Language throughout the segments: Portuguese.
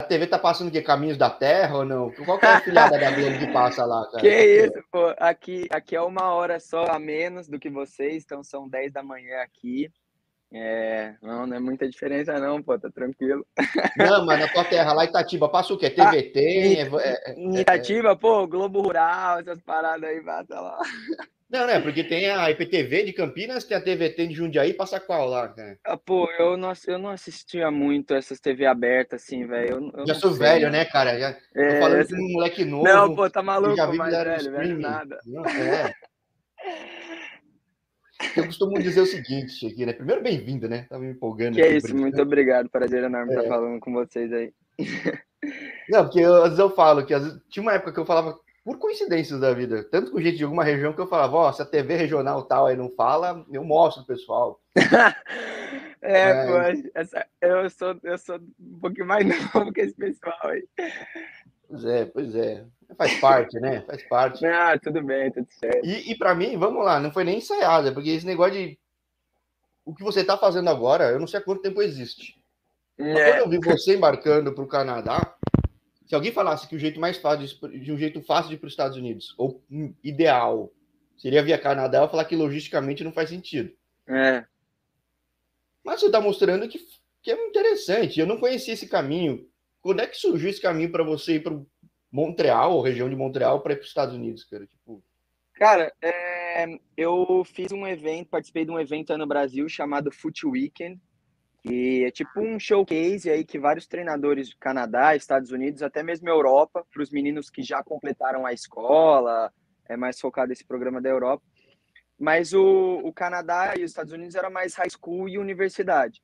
a TV tá passando o quê? Caminhos da Terra ou não? Qual que é a filhada da Globo que passa lá, cara? Que isso, pô. Aqui, aqui é uma hora só a menos do que vocês, então são 10 da manhã aqui. É, não, não é muita diferença não, pô, tá tranquilo. Não, mas na tua terra lá Itatiba passa o quê? TVT? Ah, é, é, em Itatiba, é, pô, Globo Rural, essas paradas aí, passa lá. Não, né? Porque tem a IPTV de Campinas, tem a TVT de Jundiaí, passa qual lá, cara? Ah, pô, eu não, eu não assistia muito essas TV abertas, assim, velho. Já sou velho, né, cara? Já, é, tô falando com um moleque novo. Não, pô, tá maluco, já vi mais velho, velho, nada. Não, é. Eu costumo dizer o seguinte aqui, né? Primeiro, bem-vindo, né? Tava me empolgando. Que é isso, muito obrigado. Prazer enorme é. estar falando com vocês aí. Não, porque eu, às vezes eu falo que vezes, tinha uma época que eu falava por coincidências da vida, tanto com gente de alguma região que eu falava, ó, oh, se a TV regional tal aí não fala, eu mostro pro pessoal. é, é, pô, essa, eu, sou, eu sou um pouquinho mais novo que esse pessoal aí. Pois é, pois é. Faz parte, né? Faz parte. Ah, tudo bem, tudo certo. E, e para mim, vamos lá, não foi nem ensaiada, porque esse negócio de. O que você está fazendo agora, eu não sei há quanto tempo existe. É. Quando eu vi você embarcando para o Canadá, se alguém falasse que o jeito mais fácil, de um jeito fácil de ir para os Estados Unidos, ou ideal, seria via Canadá, eu falar que logisticamente não faz sentido. É. Mas você está mostrando que, que é interessante. Eu não conhecia esse caminho. Quando é que surgiu esse caminho para você ir para Montreal, ou região de Montreal, para ir para os Estados Unidos, cara? Tipo... Cara, é, eu fiz um evento, participei de um evento no Brasil chamado Foot Weekend, e é tipo um showcase aí que vários treinadores do Canadá, Estados Unidos, até mesmo Europa, para os meninos que já completaram a escola, é mais focado esse programa da Europa. Mas o, o Canadá e os Estados Unidos era mais high school e universidade.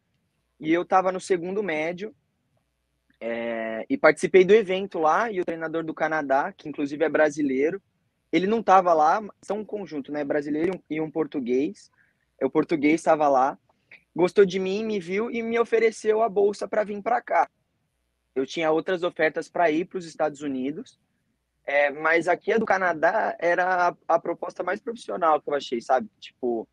E eu estava no segundo médio, é, e participei do evento lá, e o treinador do Canadá, que inclusive é brasileiro, ele não estava lá, são um conjunto, né? Brasileiro e um português. O português estava lá, gostou de mim, me viu e me ofereceu a bolsa para vir para cá. Eu tinha outras ofertas para ir para os Estados Unidos, é, mas aqui a do Canadá era a, a proposta mais profissional que eu achei, sabe? Tipo,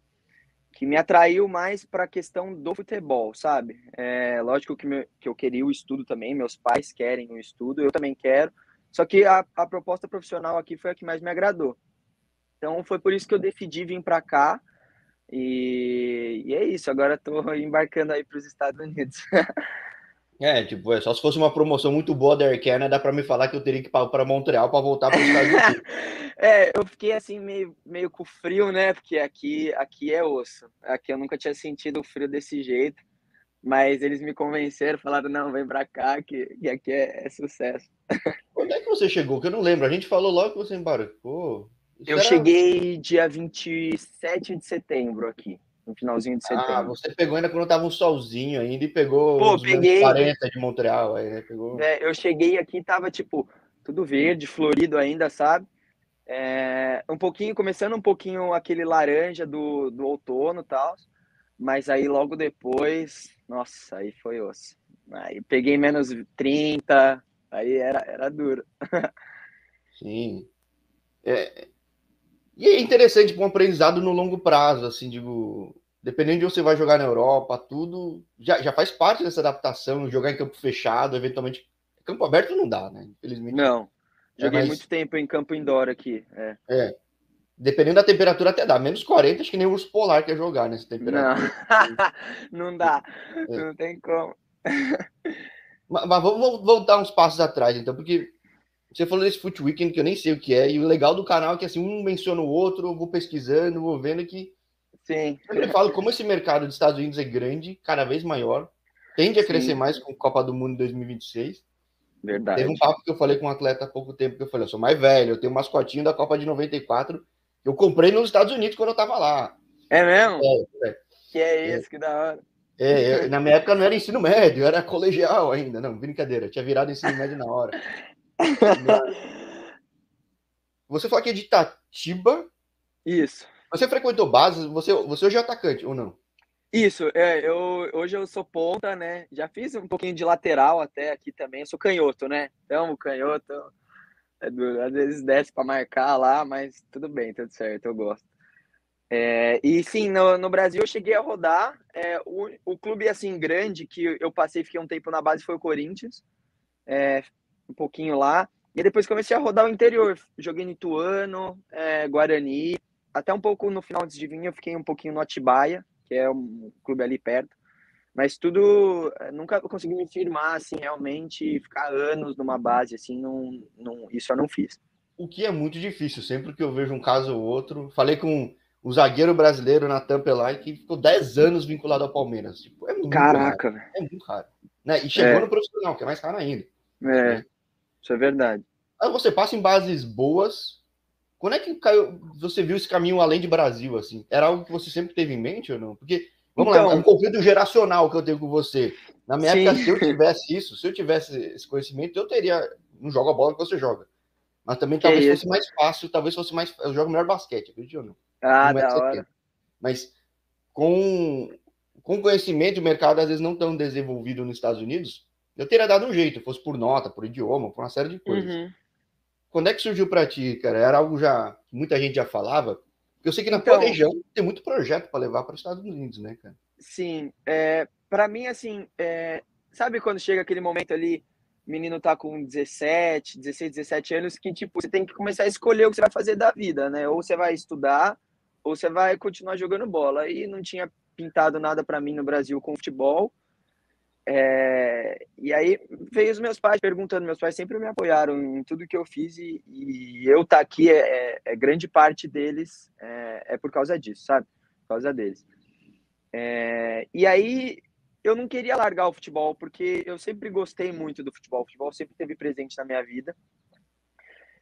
que me atraiu mais para a questão do futebol, sabe? É, lógico que, que eu queria o estudo também, meus pais querem o estudo, eu também quero, só que a, a proposta profissional aqui foi a que mais me agradou. Então foi por isso que eu decidi vir para cá e, e, é isso. Agora estou embarcando aí para os Estados Unidos. É, tipo, é só se fosse uma promoção muito boa da Air Canada, dá para me falar que eu teria que ir para Montreal para voltar para os Estados Unidos. é, eu fiquei assim meio, meio com frio, né? Porque aqui, aqui é osso. Aqui eu nunca tinha sentido o frio desse jeito. Mas eles me convenceram, falaram, não, vem para cá, que, que aqui é, é, sucesso. Quando é que você chegou? Que eu não lembro. A gente falou logo que você embarcou. Isso eu era... cheguei dia 27 de setembro aqui no finalzinho de ah, setembro. Ah, você pegou ainda quando tava um solzinho ainda e pegou Pô, peguei... 40 de Montreal aí, né? Pegou... É, eu cheguei aqui tava tipo tudo verde, florido ainda, sabe? É, um pouquinho, começando um pouquinho aquele laranja do, do outono e tal, mas aí logo depois, nossa, aí foi osso. Aí peguei menos 30, aí era, era duro. Sim. É, e é interessante para um aprendizado no longo prazo, assim, digo, dependendo de onde você vai jogar na Europa, tudo já, já faz parte dessa adaptação, jogar em campo fechado, eventualmente. Campo aberto não dá, né? Infelizmente. Não. É Joguei é, mas... muito tempo em campo indoor aqui. É. é. Dependendo da temperatura, até dá. Menos 40, acho que nem o urso polar quer jogar nessa temperatura. Não, não dá. É. Não tem como. mas, mas vamos voltar uns passos atrás, então, porque você falou desse Foot Weekend que eu nem sei o que é, e o legal do canal é que assim, um menciona o outro, eu vou pesquisando, vou vendo que. Sim. Eu sempre falo como esse mercado dos Estados Unidos é grande, cada vez maior, tende a Sim. crescer mais com a Copa do Mundo 2026. Verdade. Teve um papo que eu falei com um atleta há pouco tempo que eu falei, eu sou mais velho, eu tenho um mascotinho da Copa de 94 que eu comprei nos Estados Unidos quando eu tava lá. É mesmo? É, é. Que é isso, é. que da hora. É, na minha época não era ensino médio, era colegial ainda. Não, brincadeira, tinha virado ensino médio na hora. Você falou que é de Itatiba. Isso. Você frequentou bases? Você, você hoje é atacante ou não? Isso, é, eu, hoje eu sou ponta, né? Já fiz um pouquinho de lateral até aqui também. Eu sou canhoto, né? Então, o canhoto, é duro. às vezes desce para marcar lá, mas tudo bem, tudo certo, eu gosto. É, e sim, no, no, Brasil eu cheguei a rodar. É, o, o clube assim grande que eu passei, fiquei um tempo na base foi o Corinthians. é, um pouquinho lá. E depois comecei a rodar o interior. Joguei no Ituano, é, Guarani, até um pouco no final de vir eu fiquei um pouquinho no Atibaia, que é um clube ali perto. Mas tudo, é, nunca consegui me firmar, assim, realmente, ficar anos numa base, assim, não, não, isso eu não fiz. O que é muito difícil, sempre que eu vejo um caso ou outro. Falei com o zagueiro brasileiro na Tampelay que ficou 10 anos vinculado ao Palmeiras. Tipo, é muito Caraca, raro. É muito raro. Né? E chegou é. no profissional, que é mais raro ainda. É, né? Isso é verdade. Aí você passa em bases boas. Quando é que caiu, você viu esse caminho além de Brasil, assim? Era algo que você sempre teve em mente ou não? Porque, vamos então, lá, é um conflito geracional que eu tenho com você. Na minha sim. época, se eu tivesse isso, se eu tivesse esse conhecimento, eu teria. Não joga a bola que você joga. Mas também talvez é fosse mais fácil, talvez fosse mais. Eu jogo melhor basquete, acredito ou não? Ah, não da hora. Mas com, com conhecimento, o mercado às vezes não tão desenvolvido nos Estados Unidos, eu teria dado um jeito, fosse por nota, por idioma, por uma série de coisas. Uhum. Quando é que surgiu para ti, cara? Era algo já muita gente já falava? Eu sei que na então, tua região tem muito projeto para levar para os Estados Unidos, né, cara? Sim, é, para mim assim, é, sabe quando chega aquele momento ali, menino tá com 17, 16, 17 anos que tipo, você tem que começar a escolher o que você vai fazer da vida, né? Ou você vai estudar, ou você vai continuar jogando bola. E não tinha pintado nada para mim no Brasil com futebol. É, e aí veio os meus pais perguntando, meus pais sempre me apoiaram em tudo que eu fiz e, e eu estar tá aqui é, é, é, grande parte deles é, é, por causa disso, sabe? Por causa deles. É, e aí eu não queria largar o futebol porque eu sempre gostei muito do futebol, o futebol sempre teve presente na minha vida.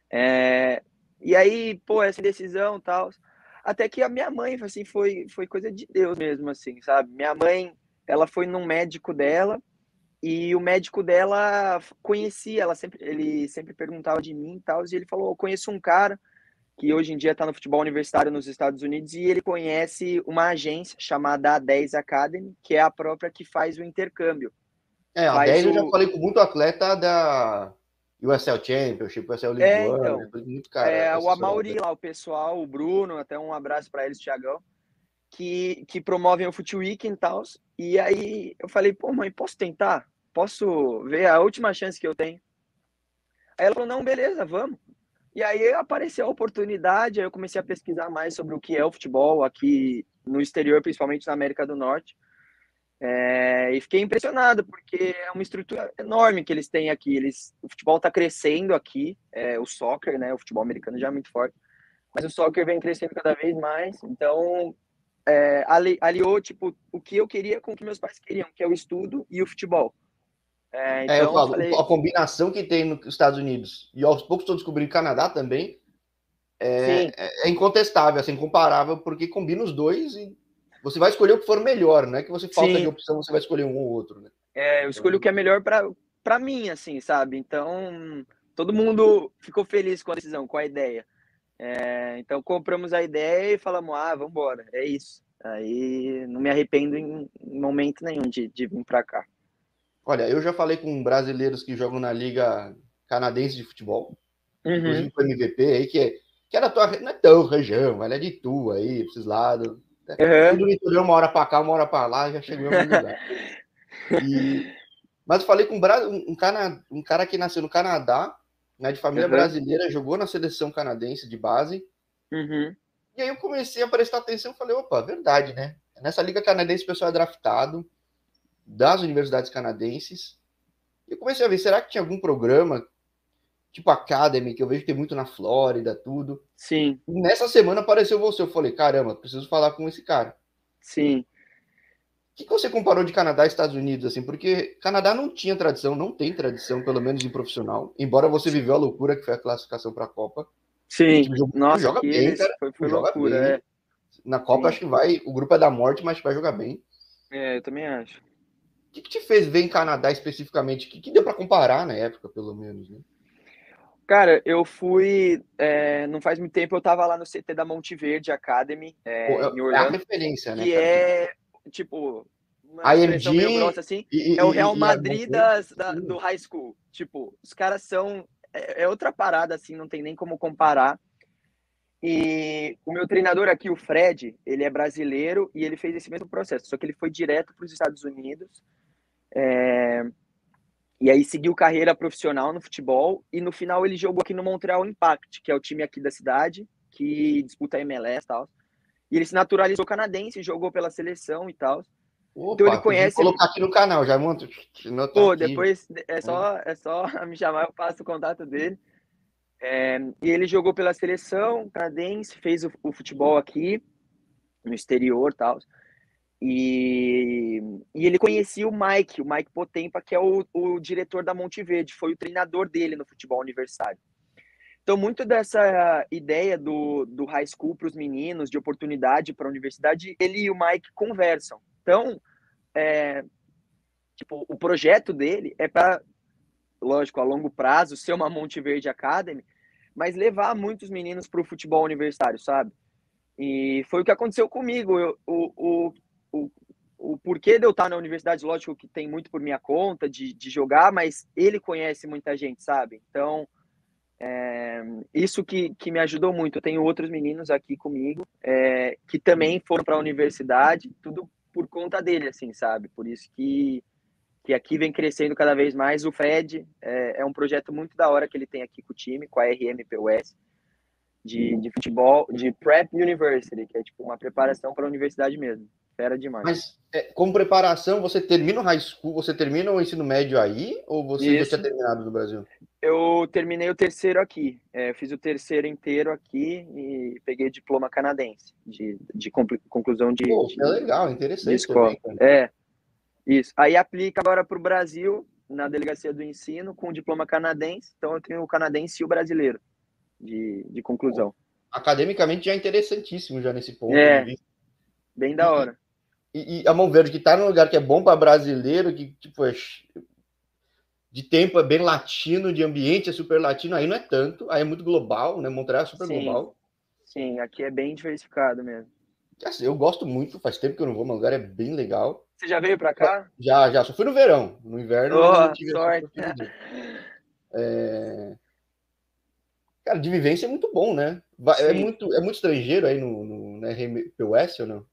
É, e aí, pô, essa decisão tal, até que a minha mãe assim foi foi coisa de Deus mesmo assim, sabe? Minha mãe ela foi num médico dela e o médico dela conhecia, ela sempre, ele sempre perguntava de mim e tal, e ele falou: Eu conheço um cara que hoje em dia está no futebol universitário nos Estados Unidos e ele conhece uma agência chamada A10 Academy, que é a própria que faz o intercâmbio. É, a 10 o... eu já falei com muito atleta da USL Championship, USL League é, então, muito cara. É, o Amauri lá, o pessoal, o Bruno, até um abraço para eles, Tiagão que, que promovem o Foot Week e tal. E aí eu falei, pô, mãe, posso tentar? Posso ver a última chance que eu tenho? Aí ela falou, não, beleza, vamos. E aí apareceu a oportunidade, aí eu comecei a pesquisar mais sobre o que é o futebol aqui no exterior, principalmente na América do Norte. É, e fiquei impressionado, porque é uma estrutura enorme que eles têm aqui. Eles, o futebol está crescendo aqui, é, o soccer, né? O futebol americano já é muito forte, mas o soccer vem crescendo cada vez mais. Então, é, ali, aliou tipo o que eu queria com o que meus pais queriam, que é o estudo e o futebol. É, então, é, eu falo, falei... a combinação que tem nos Estados Unidos e aos poucos estou descobrindo Canadá também é, é, é, incontestável, assim, incomparável, porque combina os dois e você vai escolher o que for melhor, não é que você falta Sim. de opção, você vai escolher um ou outro. Né? É, eu escolho o que é melhor para mim, assim, sabe? Então, todo mundo ficou feliz com a decisão, com a ideia. É, então compramos a ideia e falamos, ah, vamos embora, é isso. Aí não me arrependo em momento nenhum de, de vir para cá. Olha, eu já falei com brasileiros que jogam na Liga Canadense de Futebol, uhum. inclusive com o MVP aí, que, é, que era tua, não é tão região, mas é de tu aí, pra esses lados. Uhum. Tudo interior, uma hora para cá, uma hora para lá, já chegou em lugar. E, mas eu falei com um, um, cara, um cara que nasceu no Canadá, né, de família uhum. brasileira, jogou na seleção canadense de base. Uhum. E aí eu comecei a prestar atenção e falei, opa, verdade, né? Nessa liga canadense o pessoal é draftado das universidades canadenses. E eu comecei a ver, será que tinha algum programa, tipo Academy, que eu vejo que tem muito na Flórida, tudo. Sim. E nessa semana apareceu você, eu falei, caramba, preciso falar com esse cara. Sim que, que você comparou de Canadá e Estados Unidos, assim? Porque Canadá não tinha tradição, não tem tradição, pelo menos em profissional, embora você viveu a loucura que foi a classificação para a Copa. Sim, joga, nossa, joga bem, cara. Foi, foi joga loucura, bem. É. Na Copa, Sim. acho que vai, o grupo é da morte, mas vai jogar bem. É, eu também acho. O que, que te fez ver em Canadá especificamente? O que, que deu para comparar na época, pelo menos, né? Cara, eu fui. É, não faz muito tempo eu tava lá no CT da Monte Verde Academy, é, Pô, em Orlando. É a referência, né? Que cara? é tipo, uma IMG, meio grossa assim, e, é o Real Madrid das, da, do high school. Tipo, os caras são. É, é, outra parada, assim, não tem nem como comparar. E o meu treinador aqui, o Fred, ele é brasileiro e ele fez esse mesmo processo, só que ele foi direto para os Estados Unidos. É... E aí seguiu carreira profissional no futebol e no final ele jogou aqui no Montreal Impact, que é o time aqui da cidade, que disputa a MLS e tal. E ele se naturalizou canadense, jogou pela seleção e tal. Opa, então ele conhece. Vou colocar aqui no canal, já monto. Pô, aqui. depois é só, é só me chamar, eu passo o contato dele. É, e ele jogou pela seleção canadense, fez o, o futebol aqui, no exterior e tal. E, e ele conhecia o Mike, o Mike Potempa, que é o, o diretor da Monte Verde, foi o treinador dele no futebol universitário. Então, muito dessa ideia do, do high school para os meninos, de oportunidade para a universidade, ele e o Mike conversam. Então, é, tipo, o projeto dele é para, lógico, a longo prazo, ser uma Monte Verde Academy, mas levar muitos meninos para o futebol universitário, sabe? E foi o que aconteceu comigo. Eu, o, o, o, o porquê de eu estar na universidade, lógico que tem muito por minha conta de, de jogar, mas ele conhece muita gente, sabe? Então, é, isso que, que me ajudou muito. Eu tenho outros meninos aqui comigo é, que também foram para a universidade, tudo por conta dele, assim, sabe? Por isso que, que aqui vem crescendo cada vez mais. O Fred é, é um projeto muito da hora que ele tem aqui com o time, com a RMPUS, de, de futebol, de Prep University, que é tipo uma preparação para a universidade mesmo. Fera demais. Mas é, como preparação, você termina o high school, você termina o ensino médio aí ou você Isso. já tinha terminado no Brasil? Eu terminei o terceiro aqui. É, fiz o terceiro inteiro aqui e peguei diploma canadense de, de conclusão de, Pô, de, É legal, interessante. Também, é, isso. Aí aplica agora para o Brasil, na delegacia do ensino, com diploma canadense. Então eu tenho o canadense e o brasileiro de, de conclusão. Academicamente já é interessantíssimo já nesse ponto. É, bem da hora. E, e, a Mão Verde que está num lugar que é bom para brasileiro, que tipo é, de tempo é bem latino, de ambiente é super latino, aí não é tanto, aí é muito global, né? Montreal é super sim, global. Sim, aqui é bem diversificado mesmo. Assim, eu gosto muito, faz tempo que eu não vou, mas o lugar é bem legal. Você já veio para cá? Já, já, só fui no verão. No inverno oh, tive sorte. É... Cara, de vivência é muito bom, né? É muito, é muito estrangeiro aí no, no na RMPUS ou não?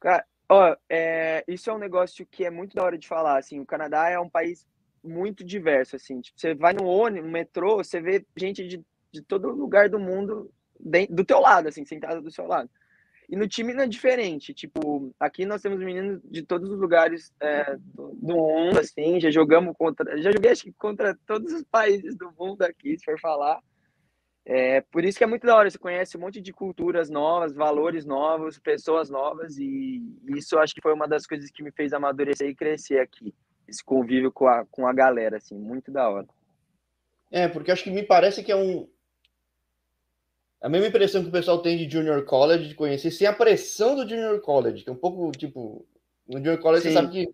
Cara, Ó, é, isso é um negócio que é muito da hora de falar, assim, o Canadá é um país muito diverso, assim, tipo, você vai no ônibus, no metrô, você vê gente de, de todo lugar do mundo dentro, do teu lado, assim, sentada do seu lado. E no time não é diferente, tipo, aqui nós temos meninos de todos os lugares é, do, do, mundo, assim, já jogamos contra, já joguei acho que contra todos os países do mundo aqui, se for falar. É, por isso que é muito da hora, você conhece um monte de culturas novas, valores novos, pessoas novas, e isso acho que foi uma das coisas que me fez amadurecer e crescer aqui. Esse convívio com a, com a galera, assim, muito da hora. É, porque acho que me parece que é um. A mesma impressão que o pessoal tem de Junior College, de conhecer, sem a pressão do Junior College, que é um pouco tipo. No Junior College Sim. você sabe que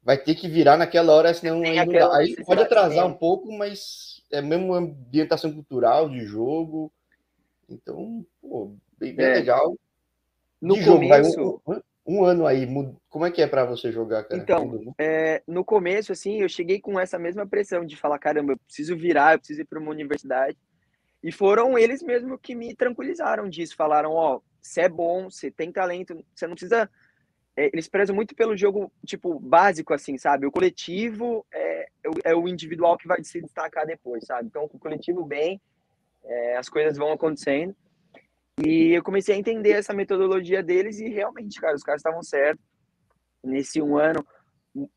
vai ter que virar naquela hora, senão aí, aí pode atrasar um pouco, mas é mesmo ambientação cultural de jogo. Então, pô, bem, bem é. legal. No de começo. Jogo, um, um, ano aí, como é que é para você jogar, cara? Então, é, no começo, assim, eu cheguei com essa mesma pressão de falar: caramba, eu preciso virar, eu preciso ir para uma universidade. E foram eles mesmo que me tranquilizaram disso. Falaram: ó, oh, você é bom, você tem talento, você não precisa eles prezam muito pelo jogo, tipo, básico, assim, sabe? O coletivo é, é o individual que vai se destacar depois, sabe? Então, com o coletivo bem, é, as coisas vão acontecendo. E eu comecei a entender essa metodologia deles e realmente, cara, os caras estavam certos. Nesse um ano,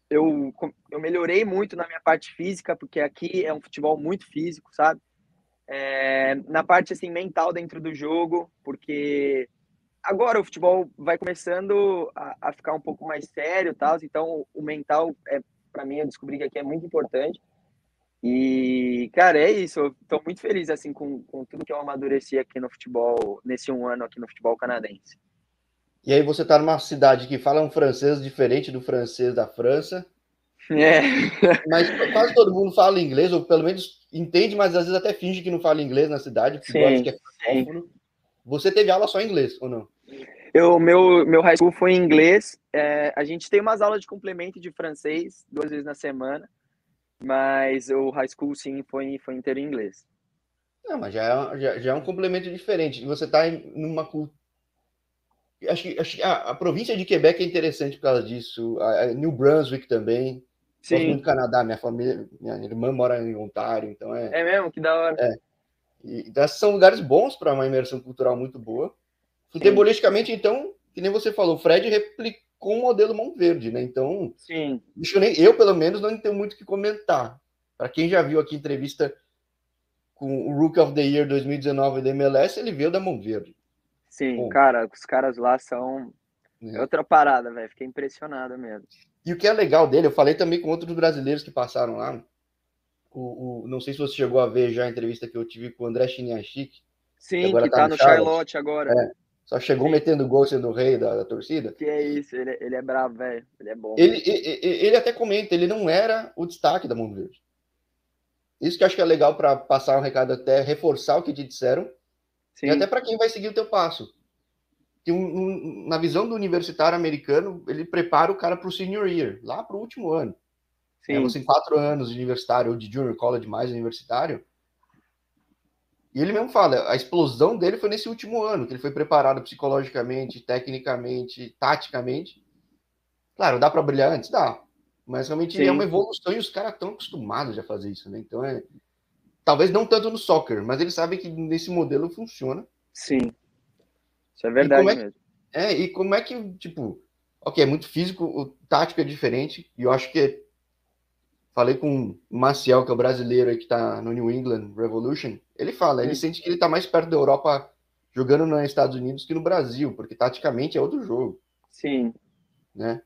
eu, eu melhorei muito na minha parte física, porque aqui é um futebol muito físico, sabe? É, na parte, assim, mental dentro do jogo, porque agora o futebol vai começando a, a ficar um pouco mais sério, tal. Então o mental é para mim eu descobri que aqui é muito importante. E cara é isso. Eu tô muito feliz assim com, com tudo que eu amadureci aqui no futebol nesse um ano aqui no futebol canadense. E aí você tá numa cidade que fala um francês diferente do francês da França. É. Mas quase todo mundo fala inglês, ou pelo menos entende, mas às vezes até finge que não fala inglês na cidade, porque sim, que é sim. Você teve aula só em inglês, ou não? Eu, meu, meu high school foi em inglês. É, a gente tem umas aulas de complemento de francês duas vezes na semana, mas o high school sim foi, foi inteiro em inglês. Não, mas já é, já, já é um complemento diferente. Você está numa cultura. Acho que, acho que a, a, província de Quebec é interessante por causa disso, a, a New Brunswick também. Sim. Gosto muito do Canadá, minha família, minha irmã mora em Ontário, então é. É mesmo, que da hora. É. E, então, esses são lugares bons para uma imersão cultural muito boa. Futebolisticamente, então, que nem você falou, o Fred replicou o modelo Mão Verde, né? Então, Sim. Eu, nem, eu, pelo menos, não tenho muito o que comentar. Para quem já viu aqui entrevista com o Rook of the Year 2019 da MLS, ele veio da Mão Verde. Sim, Bom, cara, os caras lá são é. outra parada, velho. Fiquei impressionado mesmo. E o que é legal dele, eu falei também com outros brasileiros que passaram lá. O, o, não sei se você chegou a ver já a entrevista que eu tive com o André Chiniachik. Sim, que, que tá, tá no Charlotte, Charlotte agora. É, só chegou Sim. metendo gol sendo o rei da, da, torcida. Que é isso, ele, ele é bravo, velho. Ele é bom. Ele, ele, ele, até comenta, ele não era o destaque da Mundo Verde. Isso que eu acho que é legal para passar um recado até, reforçar o que te disseram. Sim. E até para quem vai seguir o teu passo. Que um, um, na visão do universitário americano, ele prepara o cara para o senior year, lá para o último ano. Sim. É, você em quatro anos de universitário ou de junior college mais universitário. E ele mesmo fala, a explosão dele foi nesse último ano, que ele foi preparado psicologicamente, tecnicamente, taticamente. Claro, dá para brilhar antes? Dá. Mas realmente Sim. é uma evolução e os caras estão acostumados a fazer isso, né? Então é. Talvez não tanto no soccer, mas eles sabem que nesse modelo funciona. Sim. Isso é verdade é, mesmo. É, e como é que, tipo, ok, é muito físico, o tático é diferente, e eu acho que Falei com o Maciel, que é o brasileiro aí que tá no New England Revolution. Ele fala, ele sente que ele tá mais perto da Europa jogando nos Estados Unidos que no Brasil, porque taticamente é outro jogo. Sim. Né?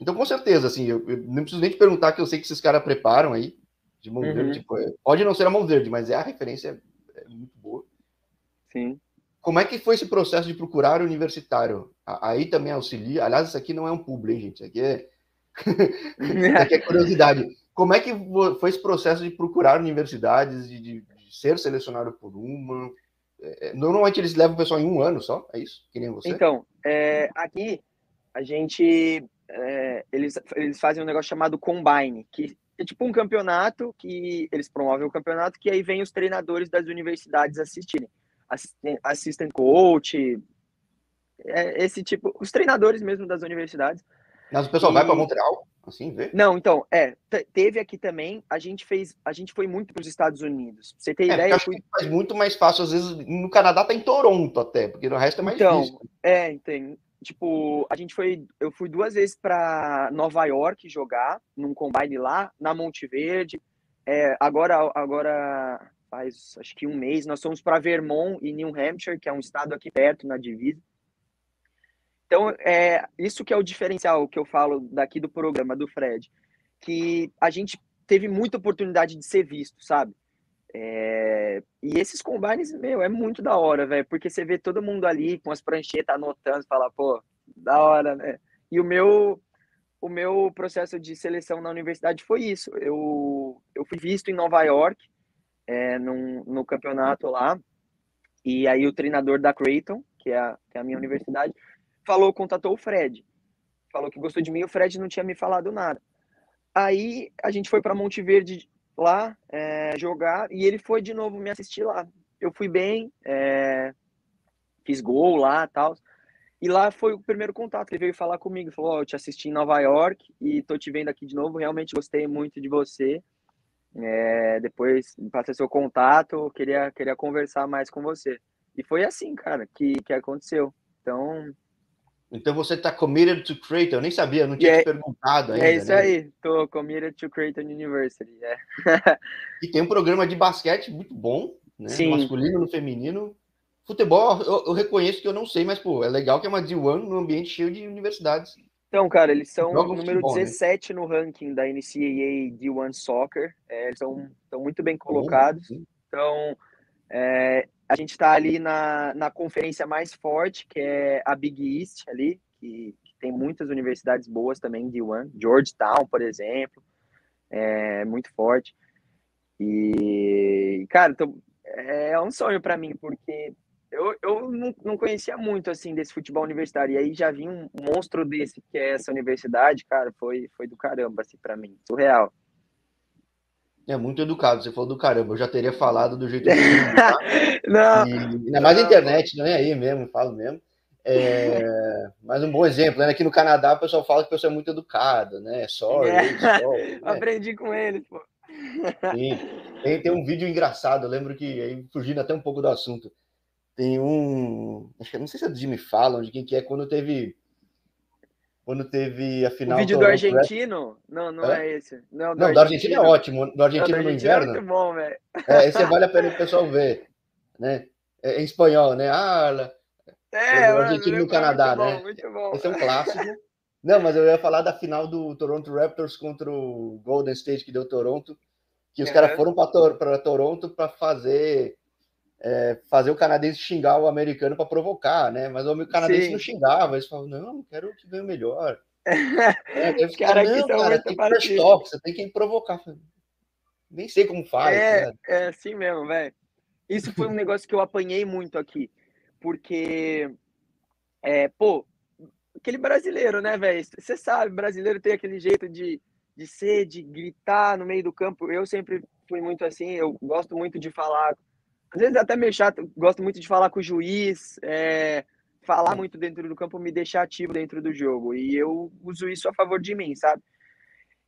Então, com certeza, assim, eu, eu não preciso nem te perguntar, que eu sei que esses caras preparam aí, de mão uhum. verde. Tipo, é, pode não ser a mão verde, mas é a referência é muito boa. Sim. Como é que foi esse processo de procurar universitário? Aí também auxilia. Aliás, isso aqui não é um publi, hein, gente? Isso aqui é, isso aqui é curiosidade. Como é que foi esse processo de procurar universidades, de, de, de ser selecionado por uma? É, é, normalmente eles levam o pessoal em um ano só, é isso? Que nem você? Então, é, aqui a gente. É, eles, eles fazem um negócio chamado Combine, que é tipo um campeonato que eles promovem o campeonato, que aí vem os treinadores das universidades assistirem. Assistant, assistant coach, é, esse tipo, os treinadores mesmo das universidades. Mas o pessoal e... vai para Montreal? Assim, vê? Não, então, é, teve aqui também, a gente fez, a gente foi muito para os Estados Unidos. Pra você ter é, ideia, fui... faz muito mais fácil, às vezes, no Canadá tá em Toronto até, porque no resto é mais então, difícil. É, tem, tipo, a gente foi, eu fui duas vezes para Nova York jogar, num combine lá, na Monte Verde. É, agora, agora faz acho que um mês, nós fomos para Vermont e New Hampshire, que é um estado aqui perto, na divisa. Então, é isso que é o diferencial que eu falo daqui do programa do Fred, que a gente teve muita oportunidade de ser visto, sabe? É... E esses combines, meu, é muito da hora, velho, porque você vê todo mundo ali com as pranchetas anotando, fala, pô, da hora, né? E o meu o meu processo de seleção na universidade foi isso. Eu, eu fui visto em Nova York, é, num, no campeonato lá, e aí o treinador da Creighton, que é a, que é a minha universidade, falou, contatou o Fred. Falou que gostou de mim, o Fred não tinha me falado nada. Aí a gente foi para Monte Verde lá é, jogar e ele foi de novo me assistir lá. Eu fui bem, é, fiz gol lá tal. E lá foi o primeiro contato. Ele veio falar comigo, falou: oh, Eu te assisti em Nova York e tô te vendo aqui de novo. Realmente gostei muito de você. É, depois passei seu contato, queria, queria conversar mais com você. E foi assim, cara, que, que aconteceu. Então, então você está committed to Creighton, eu nem sabia, não tinha é, te perguntado ainda. É isso né? aí, tô committed to Creighton University. É. e tem um programa de basquete muito bom, né? Sim. Masculino no feminino. Futebol, eu, eu, reconheço que eu não sei, mas pô, é legal que é uma D1 num ambiente cheio de universidades. Então, cara, eles são o número futebol, 17 né? no ranking da NCAA D1 Soccer. É, eles são, estão muito bem colocados. Bom, então, é, a gente está ali na, na conferência mais forte, que é a Big East ali, que, que tem muitas universidades boas também de One. Georgetown, por exemplo, é muito forte. E, cara, então, é um sonho para mim, porque eu, eu não, não conhecia muito, assim, desse futebol universitário. E aí já vi um monstro desse, que é essa universidade, cara, foi, foi do caramba, assim, para mim. Surreal. É muito educado, você falou do caramba, eu já teria falado do jeito que eu? Não. E, ainda mais na internet, não é aí mesmo, falo mesmo. É, mas um bom exemplo, né? Aqui no Canadá o pessoal fala que o pessoal é muito educado, né? Sorry, é. sorry né? Aprendi com ele, pô. Sim. Tem, tem um vídeo engraçado, eu lembro que, aí, fugindo até um pouco do assunto, tem um. Acho que não sei se é do Jimmy Fallon, de quem que é, quando teve. Quando teve a final. O vídeo do argentino? Não, não é, é esse. Não, do, não, argentino é ótimo. Do argentino, no inverno. É muito bom, velho. É, esse vale a pena o pessoal ver. Né? É, em espanhol, né? Ah, é, o argentino no Canadá, né? Muito bom. Esse é um clássico. Não, mas eu ia falar da final do Toronto Raptors contra o Golden State que deu Toronto, que os caras foram para Toronto para fazer é, fazer o canadense xingar o americano para provocar, né? Mas o canadense Sim. não xingava, eles falavam, não, quero que ganhe melhor. é, não, cara, tem que você tem que provocar. Nem sei como faz. É, né? é assim mesmo, velho. Isso foi um negócio que eu apanhei muito aqui, porque, é, pô, aquele brasileiro, né, velho? Você sabe, brasileiro tem aquele jeito de, de ser, de gritar no meio do campo. Eu sempre fui muito assim, eu gosto muito de falar às vezes é até meio chato, gosto muito de falar com o juiz, é, falar muito dentro do campo me deixar ativo dentro do jogo. E eu uso isso a favor de mim, sabe?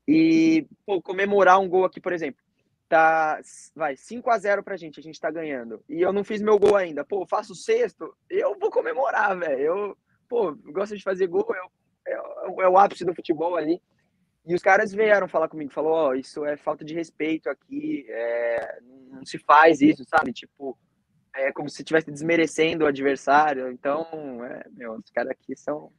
E, pô, comemorar um gol aqui, por exemplo, tá, vai, 5 a 0 pra gente, a gente tá ganhando. E eu não fiz meu gol ainda. Pô, faço sexto, eu vou comemorar, velho. Eu, pô, gosto de fazer gol, eu, é, é o ápice do futebol ali. E os caras vieram falar comigo, falou, ó, oh, isso é falta de respeito aqui, é, se faz isso, sabe? Tipo, é como se estivesse desmerecendo o adversário. Então, é, meu, os caras aqui são.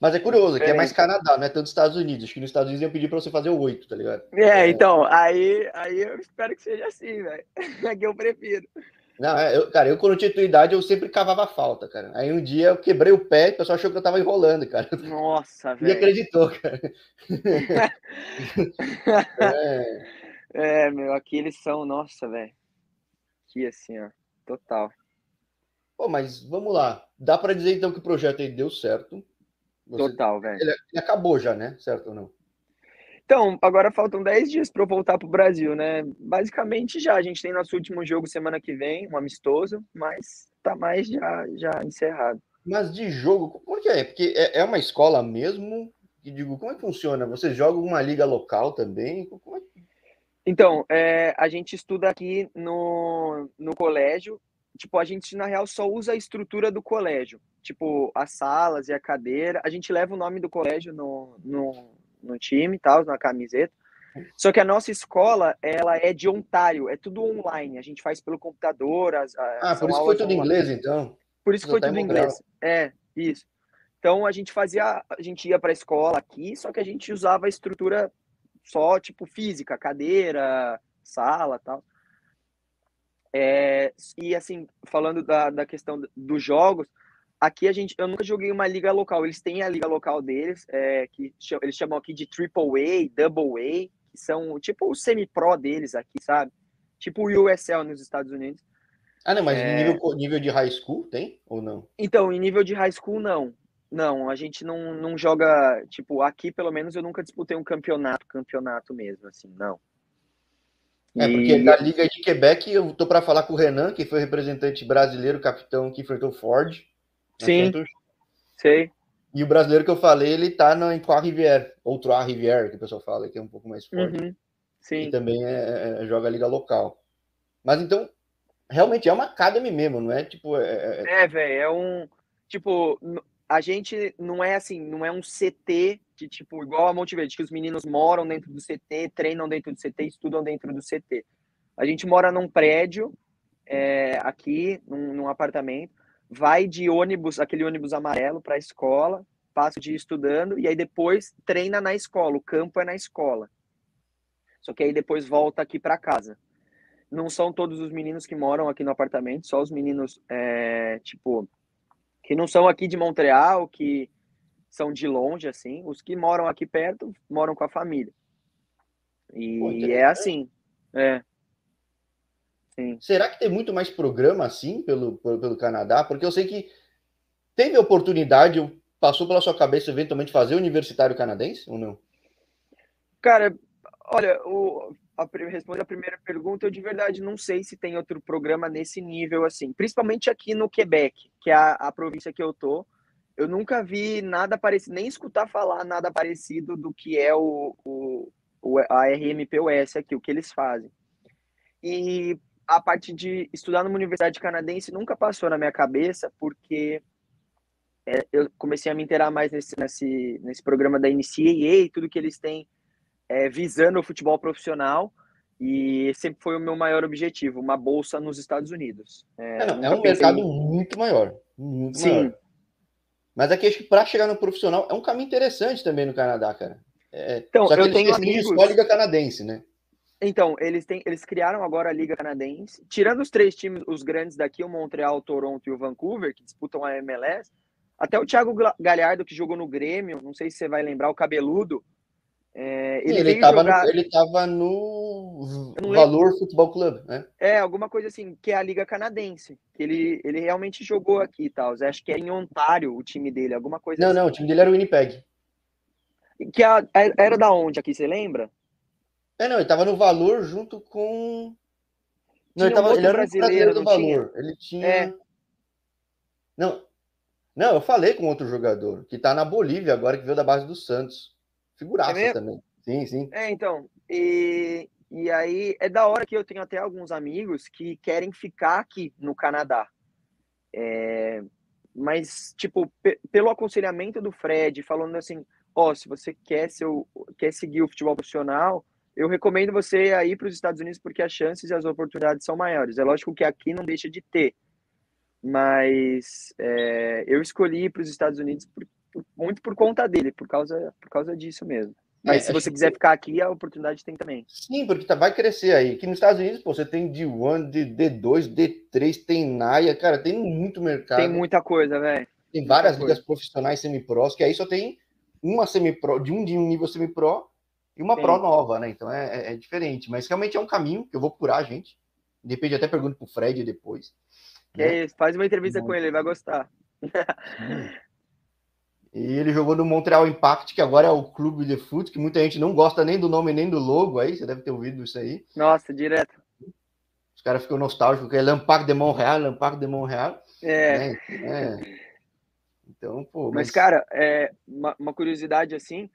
Mas é curioso, que é mais Canadá, não é tanto Estados Unidos. Acho que nos Estados Unidos iam pedir pra você fazer o oito, tá ligado? É, é, então, aí, aí eu espero que seja assim, velho. É que eu prefiro. Não, é, eu, cara, eu quando tinha tua idade, eu sempre cavava falta, cara. Aí um dia eu quebrei o pé e o pessoal achou que eu tava enrolando, cara. Nossa, velho. E acreditou, cara. é. é, meu, aqui eles são, nossa, velho. Aqui assim, ó, total. Pô, mas vamos lá. Dá para dizer então que o projeto aí deu certo. Você... Total, velho. Ele, ele acabou já, né? Certo ou não? Então, agora faltam 10 dias para eu voltar para o Brasil, né? Basicamente já. A gente tem nosso último jogo semana que vem, um amistoso, mas tá mais já, já encerrado. Mas de jogo, por que é? Porque é, é uma escola mesmo? E digo, como é que funciona? Você joga uma liga local também? Como é que... Então, é, a gente estuda aqui no, no colégio. Tipo, a gente, na real, só usa a estrutura do colégio. Tipo, as salas e a cadeira. A gente leva o nome do colégio no, no no time, tal, na camiseta. Só que a nossa escola, ela é de Ontário, é tudo online. A gente faz pelo computador. As, ah, por isso foi tudo em inglês, então. Por isso foi tudo em inglês. É, isso. Então a gente fazia, a gente ia para a escola aqui, só que a gente usava a estrutura só tipo física, cadeira, sala, tal. É, e assim, falando da, da questão dos jogos, Aqui a gente, eu nunca joguei uma liga local. Eles têm a liga local deles, é, que eles chamam aqui de Triple A, Double A, que são tipo o semi-pro deles aqui, sabe? Tipo o USL nos Estados Unidos. Ah, não, mas é... nível, nível de high school tem ou não? Então, em nível de high school, não. Não, a gente não, não joga, tipo, aqui pelo menos eu nunca disputei um campeonato, campeonato mesmo, assim, não. É, porque e... da Liga de Quebec eu tô para falar com o Renan, que foi representante brasileiro, capitão que enfrentou Ford. Sim. Sei. E o brasileiro que eu falei, ele tá no, em Trois Rivières, ou Trois Rivières, que o pessoal fala, que é um pouco mais forte. Uhum. Sim. E também é, é, é, joga a liga local. Mas então, realmente é uma academy mesmo, não é tipo. É, é, é, é velho, é um. Tipo, a gente não é assim, não é um CT de tipo, igual a Motivate, que os meninos moram dentro do CT, treinam dentro do CT, estudam dentro do CT. A gente mora num prédio, é, aqui, num, num apartamento, vai de ônibus, aquele ônibus amarelo para a escola, passa o dia estudando e aí depois treina na escola, o campo é na escola. Só que aí depois volta aqui para casa. Não são todos os meninos que moram aqui no apartamento, só os meninos, é, tipo, que não são aqui de Montreal, que são de longe, assim. Os que moram aqui perto moram com a família. E Pô, é assim. É. Sim. Será que tem muito mais programa assim pelo, pelo, pelo Canadá? Porque eu sei que teve oportunidade, passou pela sua cabeça eventualmente fazer universitário canadense ou não? Cara, olha, o, a, responder a primeira pergunta, eu de verdade não sei se tem outro programa nesse nível assim, principalmente aqui no Quebec, que é a, a província que eu tô. eu nunca vi nada parecido, nem escutar falar nada parecido do que é o, o, o a RMPOS aqui, o que eles fazem. E a parte de estudar numa universidade canadense nunca passou na minha cabeça, porque é, eu comecei a me inteirar mais nesse, nesse, nesse programa da NCAA, tudo que eles têm é, visando o futebol profissional, e sempre foi o meu maior objetivo, uma bolsa nos Estados Unidos. É, é, é um mercado muito maior, muito Sim. maior. Mas aqui acho que para chegar no profissional é um caminho interessante também no Canadá, cara. É, então, só que eu tenho amigos... só a Liga Canadense, né? Então, eles, têm, eles criaram agora a Liga Canadense. Tirando os três times, os grandes daqui, o Montreal, o Toronto e o Vancouver, que disputam a MLS, até o Thiago Galhardo, que jogou no Grêmio, não sei se você vai lembrar, o cabeludo, é, ele, estava jogar... no, ele tava no Valor Futebol Clube, né? É, alguma coisa assim, que é a Liga Canadense. Que ele, ele realmente jogou aqui e tal. Acho que é em Ontário o time dele, alguma coisa Não, assim. não, o time dele era o Winnipeg. Que a, era da onde aqui, você lembra? É, não, ele tava no Valor junto com. Não, ele, tava, um ele era brasileiro, do Valor. Tinha? Ele tinha. É. Não. Não, eu falei com outro jogador que tá na Bolívia agora, que veio da base do Santos. Figuraça é também. Sim, sim. É, então. E, e aí é da hora que eu tenho até alguns amigos que querem ficar aqui no Canadá. É, mas, tipo, pelo aconselhamento do Fred, falando assim, ó, oh, se você quer, seu, quer seguir o futebol profissional, eu recomendo você ir para os Estados Unidos porque as chances e as oportunidades são maiores. É lógico que aqui não deixa de ter, mas é, eu escolhi ir para os Estados Unidos muito por conta dele, por causa, por causa disso mesmo. Mas é, se você quiser que... ficar aqui, a oportunidade tem também. Sim, porque tá, vai crescer aí. Aqui nos Estados Unidos, pô, você tem D1, D2, D3, tem NAIA, cara, tem muito mercado. Tem muita coisa, velho. Tem várias ligas profissionais semi-pros, que aí só tem uma semi-pro, de um de um nível semi-pro e uma Sim. pro nova, né? Então é, é, é, diferente. Mas realmente é um caminho que eu vou curar, gente. Depende, até pergunto pro Fred depois. Que né? é isso, faz uma entrevista com ele, ele vai gostar. E ele jogou no Montreal Impact, que agora é o clube de futebol, que muita gente não gosta nem do nome nem do logo aí, você deve ter ouvido isso aí. Nossa, direto. Os caras ficam nostálgicos, que é Lampac de Montreal, Lampac de Montreal. É. Né? é. Então, pô. Mas, mas cara, é, uma, uma curiosidade assim,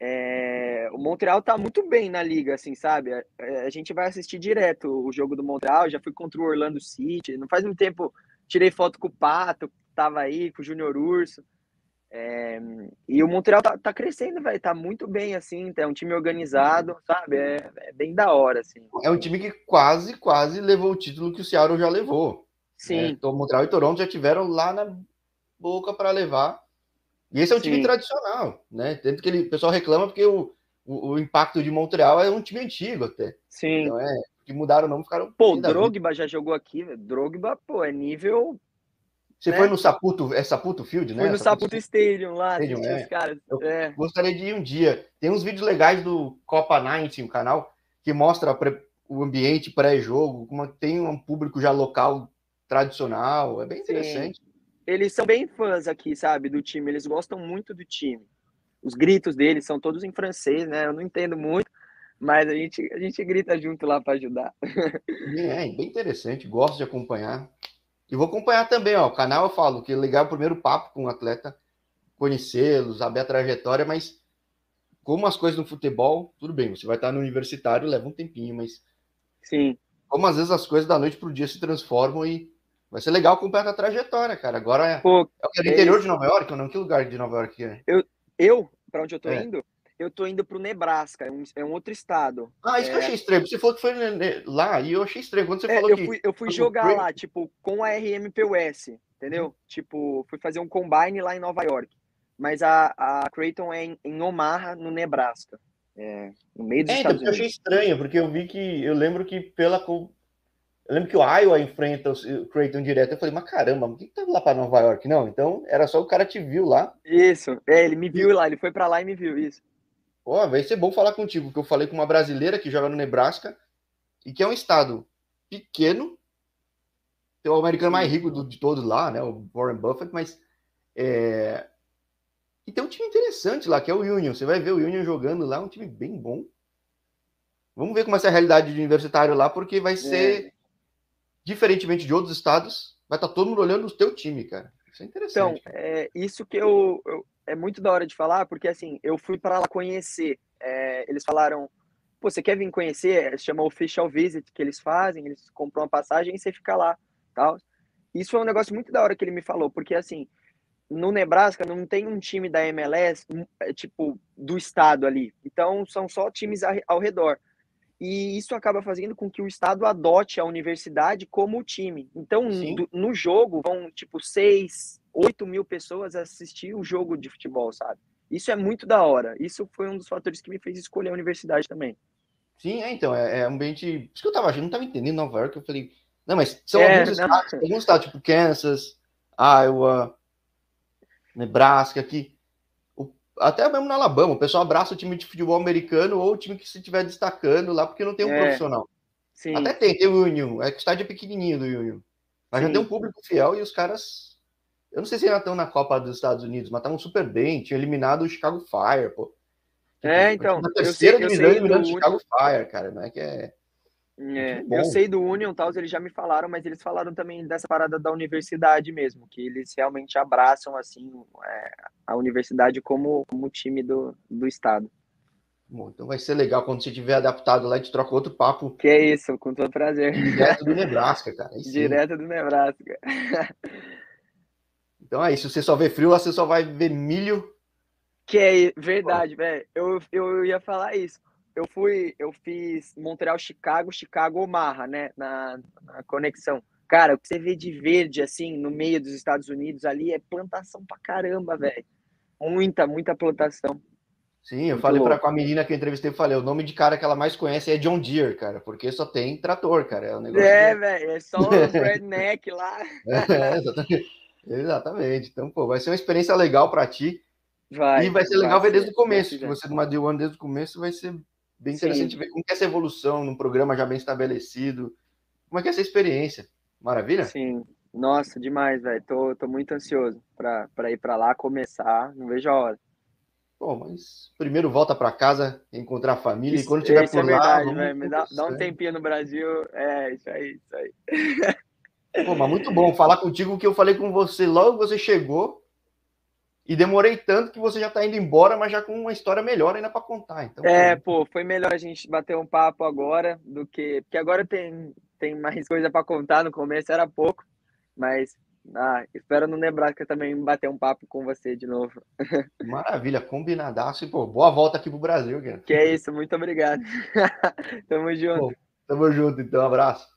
é, o Montreal tá muito bem na liga, assim, sabe? A, a, gente vai assistir direto o jogo do Montreal, já fui contra o Orlando City, não faz muito tempo tirei foto com o Pato, tava aí, com o Júnior Urso. É, e o Montreal tá, tá crescendo, velho. Tá muito bem, assim. É um time organizado, sabe? É, é, bem da hora, assim. É um time que quase, quase levou o título que o Seattle já levou. Sim. Então, Montreal e Toronto já tiveram lá na boca para levar. E esse é um Sim. time tradicional, né? Tanto que ele, o pessoal reclama porque o, o, o, impacto de Montreal é um time antigo até. Sim. Então é, que mudaram o nome, ficaram. Pô, o Drogba já jogou aqui, Drogba, pô, é nível você né? foi no Saputo, é Saputo Field, né? Foi no Saputo, Saputo Stadium lá, Stadium, é. caras. Eu é. gostaria de ir um dia. Tem uns vídeos legais do Copa 90, o canal, que mostra o ambiente pré-jogo, como tem um público já local tradicional, é bem interessante. Sim. Eles são bem fãs aqui, sabe, do time, eles gostam muito do time. Os gritos deles são todos em francês, né? Eu não entendo muito, mas a gente, a gente grita junto lá para ajudar. É, bem interessante, gosto de acompanhar. E vou acompanhar também, ó. O canal eu falo que é legal o primeiro papo com o atleta, conhecê-los, saber a trajetória, mas como as coisas no futebol, tudo bem, você vai estar no universitário, leva um tempinho, mas. Sim. Como às vezes as coisas da noite para o dia se transformam e vai ser legal acompanhar a trajetória, cara. Agora é, Pô, é o interior de Nova York, ou não? Que lugar de Nova York é? Eu, eu para onde eu tô é. indo? Eu tô indo pro Nebraska, é um, é um outro estado. Ah, isso é... que eu é. achei estranho. Você falou que foi lá e eu achei estranho. Quando você é, falou eu que. Fui, eu fui jogar lá, tipo, com a RMPUS, entendeu? Uhum. Tipo, fui fazer um combine lá em Nova York. Mas a, a Creighton é em, em Omaha, no Nebraska. É, no meio dos é, Estados Unidos. Eu achei estranho, porque eu vi que. Eu lembro que pela. Eu lembro que o Iowa enfrenta o Creighton direto. Eu falei, mas caramba, por que, que tá lá para Nova York? Não, então era só o cara te viu lá. Isso, é, ele me viu lá, ele foi para lá e me viu, isso. Ó, vai ser bom falar contigo, porque eu falei com uma brasileira que joga no Nebraska e que é um estado pequeno, tem o americano mais rico do, de todos lá, né? O Warren Buffett, mas é... e tem um time interessante lá, que é o Union. Você vai ver o Union jogando lá, um time bem bom. Vamos ver como é essa realidade de universitário lá, porque vai ser, é. diferentemente de outros estados, vai estar tá todo mundo olhando o teu time, cara. Isso é interessante. Então, é, isso que eu, eu, é muito da hora de falar, porque assim, eu fui para lá conhecer. É, eles falaram, pô, você quer vir conhecer? Chama Official Visit, que eles fazem, eles compram uma passagem e você fica lá, tal. Isso foi um negócio muito da hora que ele me falou, porque assim, no Nebraska não tem um time da MLS, é, tipo, do estado ali. Então, são só times ao redor. E isso acaba fazendo com que o estado adote a universidade como time. Então, do, no jogo, vão, tipo, seis, oito mil pessoas assistir o jogo de futebol, sabe? Isso é muito da hora. Isso foi um dos fatores que me fez escolher a universidade também. Sim, é, então, é, é ambiente. Isso que eu tava achando, não tava entendendo Nova York. Eu falei, não, mas são é, alguns, estados, alguns estados, tipo Kansas, Iowa, Nebraska, aqui. Até mesmo na Alabama, o pessoal abraça o time de futebol americano ou o time que se estiver destacando lá, porque não tem um é, profissional. Sim. Até tem, tem o Union, é que o estádio é pequenininho do Union. Mas sim. já tem um público fiel e os caras. Eu não sei se ainda estão na Copa dos Estados Unidos, mas estavam super bem. Tinha eliminado o Chicago Fire, pô. É, então. Na terceira eu sei, divisão eliminando o Chicago Fire, cara. Não é que é. É, eu sei do Union tal, eles já me falaram, mas eles falaram também dessa parada da universidade mesmo, que eles realmente abraçam assim é, a universidade como, como time do, do estado. Bom, então vai ser legal quando você tiver adaptado lá, a gente troca outro papo. Que é isso, com todo prazer. Direto do Nebraska, cara. Direto do Nebraska. Então é isso, se você só vê frio, lá você só vai ver milho. Que é verdade, velho. Eu, eu ia falar isso eu fui, eu fiz Montreal, Chicago, Chicago, Omaha, né, na, na, conexão. Cara, o que você vê de verde, assim, no meio dos Estados Unidos ali é plantação pra caramba, velho. Muita, muita plantação. Sim, eu Muito falei para com a menina que eu entrevistei, eu falei, o nome de cara que ela mais conhece é John Deere, cara, porque só tem trator, cara. É, um negócio é velho, é só o redneck lá. é, exatamente. exatamente. Então, pô, vai ser uma experiência legal para ti. Vai, e vai ser legal vai ver desde o começo. Se você não One desde o começo, vai ser Bem interessante Sim. ver como é essa evolução num programa já bem estabelecido. Como é que é essa experiência? Maravilha? Sim. Nossa, demais, velho. Tô, tô muito ansioso para ir para lá, começar. Não vejo a hora. Bom, mas primeiro volta para casa, encontrar a família isso, e quando tiver por é verdade, lá. Me dá, dá, um tempinho no Brasil. É, isso aí, isso aí. Pô, mas muito bom falar contigo o que eu falei com você logo que você chegou. E demorei tanto que você já está indo embora, mas já com uma história melhor ainda para contar. Então, é, pô, foi melhor a gente bater um papo agora do que. Porque agora tem, tem mais coisa para contar. No começo era pouco, mas ah, espero no Nebraska também bater um papo com você de novo. Maravilha, combinadaço. E, pô, boa volta aqui pro Brasil, cara. Que é isso, muito obrigado. tamo junto. Pô, tamo junto, então, um abraço.